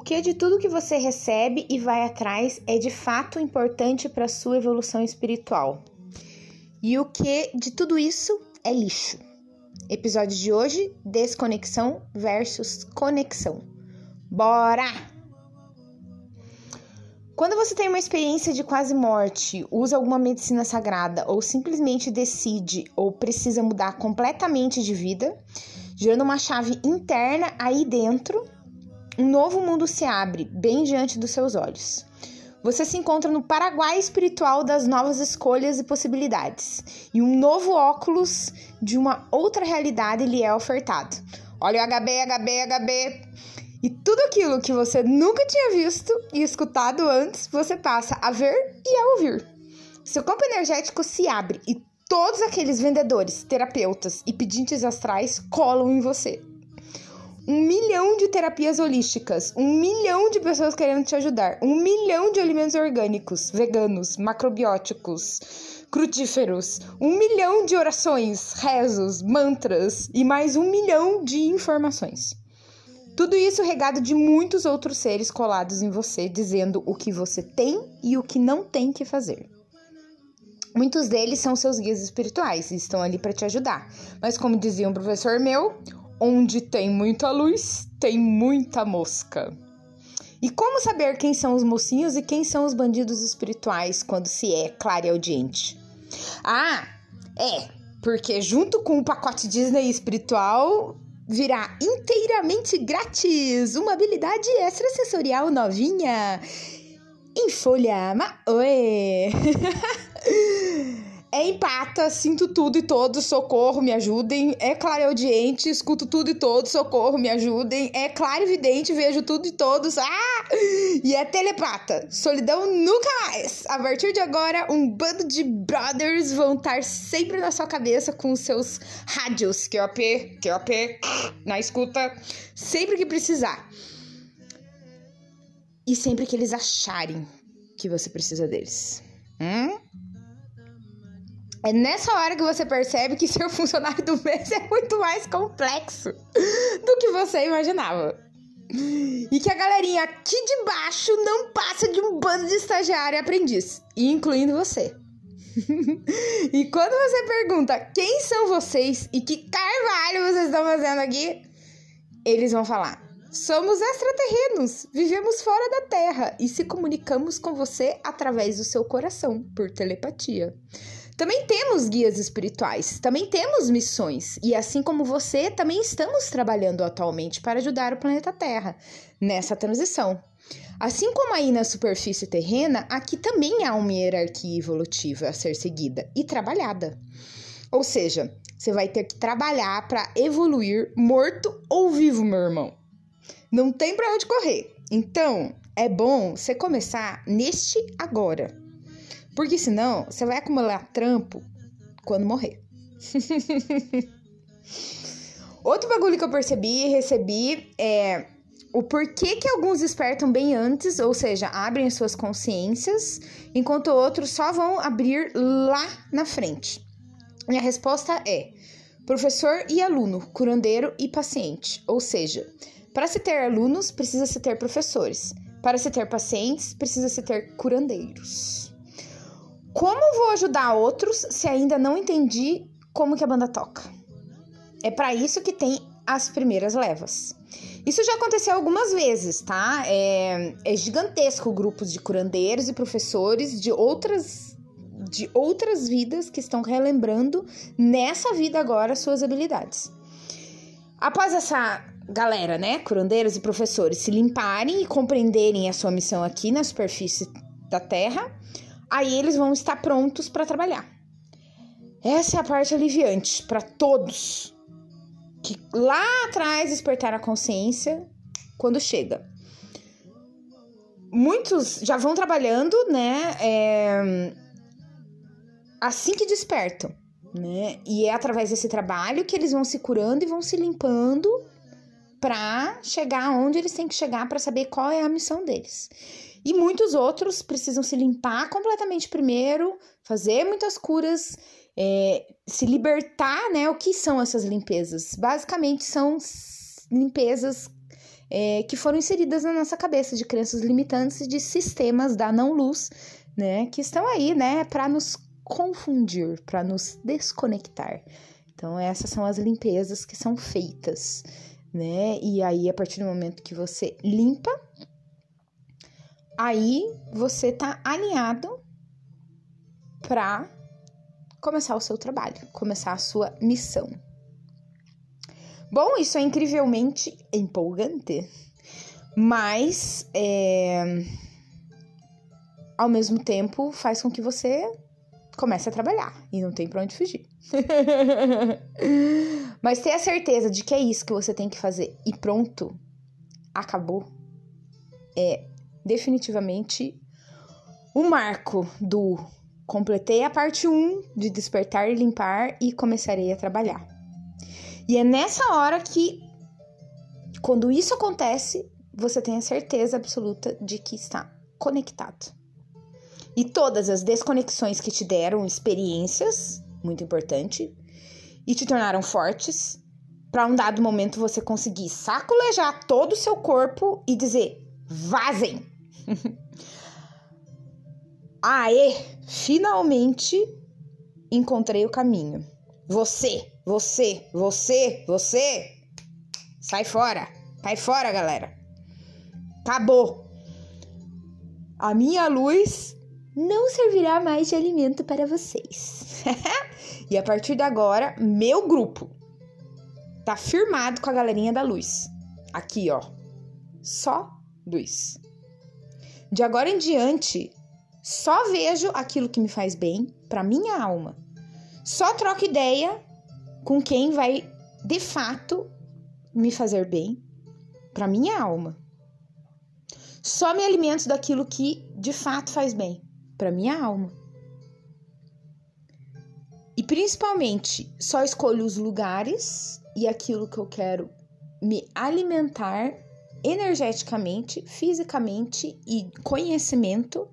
O que de tudo que você recebe e vai atrás é de fato importante para sua evolução espiritual? E o que de tudo isso é lixo? Episódio de hoje: desconexão versus conexão. Bora! Quando você tem uma experiência de quase morte, usa alguma medicina sagrada ou simplesmente decide ou precisa mudar completamente de vida, gerando uma chave interna aí dentro, um novo mundo se abre bem diante dos seus olhos. Você se encontra no Paraguai espiritual das novas escolhas e possibilidades, e um novo óculos de uma outra realidade lhe é ofertado. Olha o HB, HB, HB. E tudo aquilo que você nunca tinha visto e escutado antes, você passa a ver e a ouvir. Seu campo energético se abre e todos aqueles vendedores, terapeutas e pedintes astrais colam em você. Um milhão de terapias holísticas, um milhão de pessoas querendo te ajudar, um milhão de alimentos orgânicos, veganos, macrobióticos, crutíferos, um milhão de orações, rezos, mantras e mais um milhão de informações. Tudo isso regado de muitos outros seres colados em você, dizendo o que você tem e o que não tem que fazer. Muitos deles são seus guias espirituais e estão ali para te ajudar. Mas, como dizia um professor meu, onde tem muita luz, tem muita mosca. E como saber quem são os mocinhos e quem são os bandidos espirituais quando se é claro e audiente? Ah, é, porque junto com o pacote Disney espiritual virá inteiramente grátis uma habilidade extrasensorial novinha em folha Maoe. É empata, sinto tudo e todos, socorro, me ajudem. É clareaudiente, escuto tudo e todos, socorro, me ajudem. É clarividente, vejo tudo e todos. Ah! E é telepata, solidão nunca mais. A partir de agora, um bando de brothers vão estar sempre na sua cabeça com seus rádios, QOP, QOP, na escuta, sempre que precisar. E sempre que eles acharem que você precisa deles. Hum? É nessa hora que você percebe que seu funcionário do mês é muito mais complexo do que você imaginava. E que a galerinha aqui de baixo não passa de um bando de estagiário e aprendiz, incluindo você. e quando você pergunta quem são vocês e que carvalho vocês estão fazendo aqui, eles vão falar: somos extraterrenos, vivemos fora da Terra e se comunicamos com você através do seu coração, por telepatia. Também temos guias espirituais, também temos missões, e assim como você, também estamos trabalhando atualmente para ajudar o planeta Terra nessa transição. Assim como aí na superfície terrena, aqui também há uma hierarquia evolutiva a ser seguida e trabalhada. Ou seja, você vai ter que trabalhar para evoluir morto ou vivo, meu irmão. Não tem para onde correr. Então, é bom você começar neste agora. Porque senão você vai acumular trampo quando morrer. Outro bagulho que eu percebi e recebi é o porquê que alguns despertam bem antes, ou seja, abrem as suas consciências, enquanto outros só vão abrir lá na frente. E a resposta é: professor e aluno, curandeiro e paciente. Ou seja, para se ter alunos, precisa se ter professores. Para se ter pacientes, precisa se ter curandeiros. Como vou ajudar outros se ainda não entendi como que a banda toca? É para isso que tem as primeiras levas. Isso já aconteceu algumas vezes, tá? É, é gigantesco grupos de curandeiros e professores de outras de outras vidas que estão relembrando nessa vida agora suas habilidades. Após essa galera, né, curandeiros e professores se limparem e compreenderem a sua missão aqui na superfície da Terra, aí eles vão estar prontos para trabalhar. Essa é a parte aliviante para todos que lá atrás despertaram a consciência quando chega. Muitos já vão trabalhando, né? É, assim que despertam, né? E é através desse trabalho que eles vão se curando e vão se limpando para chegar onde eles têm que chegar para saber qual é a missão deles. E muitos outros precisam se limpar completamente primeiro, fazer muitas curas, é, se libertar, né? O que são essas limpezas? Basicamente são limpezas é, que foram inseridas na nossa cabeça de crenças limitantes de sistemas da não-luz, né? Que estão aí, né, para nos confundir, para nos desconectar. Então, essas são as limpezas que são feitas, né? E aí, a partir do momento que você limpa, aí você tá alinhado para começar o seu trabalho, começar a sua missão. Bom, isso é incrivelmente empolgante, mas é, ao mesmo tempo faz com que você comece a trabalhar e não tem para onde fugir. mas ter a certeza de que é isso que você tem que fazer e pronto, acabou, é definitivamente o marco do completei a parte 1 de despertar e limpar e começarei a trabalhar. E é nessa hora que, quando isso acontece, você tem a certeza absoluta de que está conectado. E todas as desconexões que te deram experiências, muito importante, e te tornaram fortes, para um dado momento você conseguir sacolejar todo o seu corpo e dizer: vazem! Aê! Finalmente encontrei o caminho. Você você, você, você. Sai fora. Sai fora, galera. Acabou. A minha luz não servirá mais de alimento para vocês. e a partir de agora, meu grupo tá firmado com a galerinha da luz. Aqui, ó. Só luz. De agora em diante, só vejo aquilo que me faz bem para minha alma. Só troco ideia com quem vai de fato me fazer bem para minha alma. Só me alimento daquilo que de fato faz bem para minha alma. E principalmente, só escolho os lugares e aquilo que eu quero me alimentar energeticamente, fisicamente e conhecimento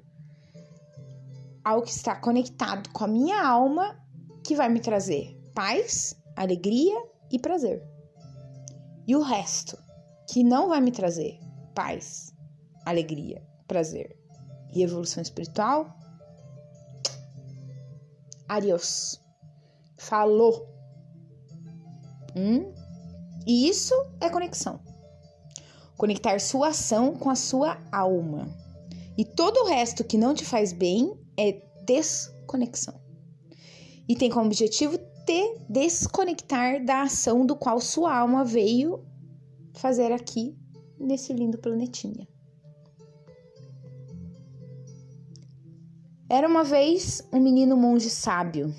ao que está conectado com a minha alma que vai me trazer paz, alegria e prazer. E o resto, que não vai me trazer paz, alegria, prazer e evolução espiritual, adiós. Falou. Hum? E isso é conexão. Conectar sua ação com a sua alma. E todo o resto que não te faz bem é desconexão. E tem como objetivo te desconectar da ação do qual sua alma veio fazer aqui nesse lindo planetinha. Era uma vez um menino monge sábio.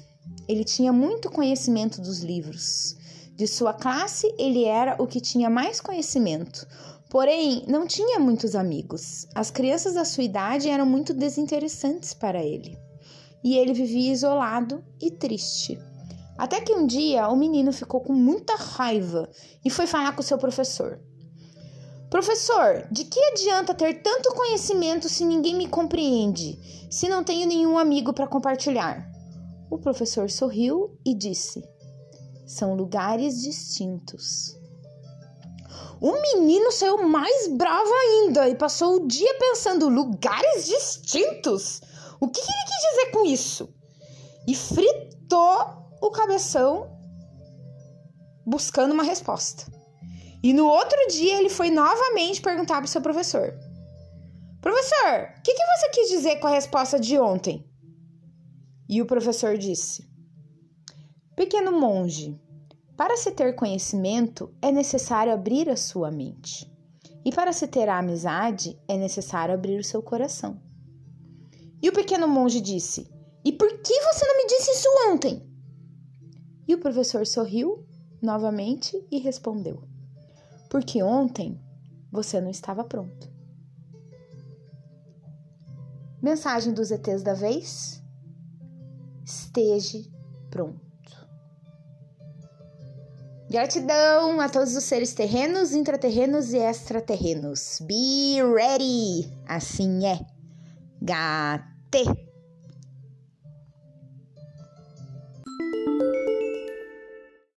Ele tinha muito conhecimento dos livros. De sua classe, ele era o que tinha mais conhecimento, porém não tinha muitos amigos. As crianças da sua idade eram muito desinteressantes para ele. E ele vivia isolado e triste. Até que um dia o menino ficou com muita raiva e foi falar com seu professor. Professor, de que adianta ter tanto conhecimento se ninguém me compreende, se não tenho nenhum amigo para compartilhar? O professor sorriu e disse: São lugares distintos. O menino saiu mais bravo ainda e passou o dia pensando: lugares distintos? O que, que ele quis dizer com isso? E fritou o cabeção buscando uma resposta. E no outro dia ele foi novamente perguntar para o seu professor: Professor, o que, que você quis dizer com a resposta de ontem? E o professor disse: Pequeno monge, para se ter conhecimento é necessário abrir a sua mente. E para se ter a amizade é necessário abrir o seu coração. E o pequeno monge disse: E por que você não me disse isso ontem? E o professor sorriu novamente e respondeu: Porque ontem você não estava pronto. Mensagem dos ETs da vez: Esteja pronto. Gratidão a todos os seres terrenos, intraterrenos e extraterrenos. Be ready! Assim é. Gate!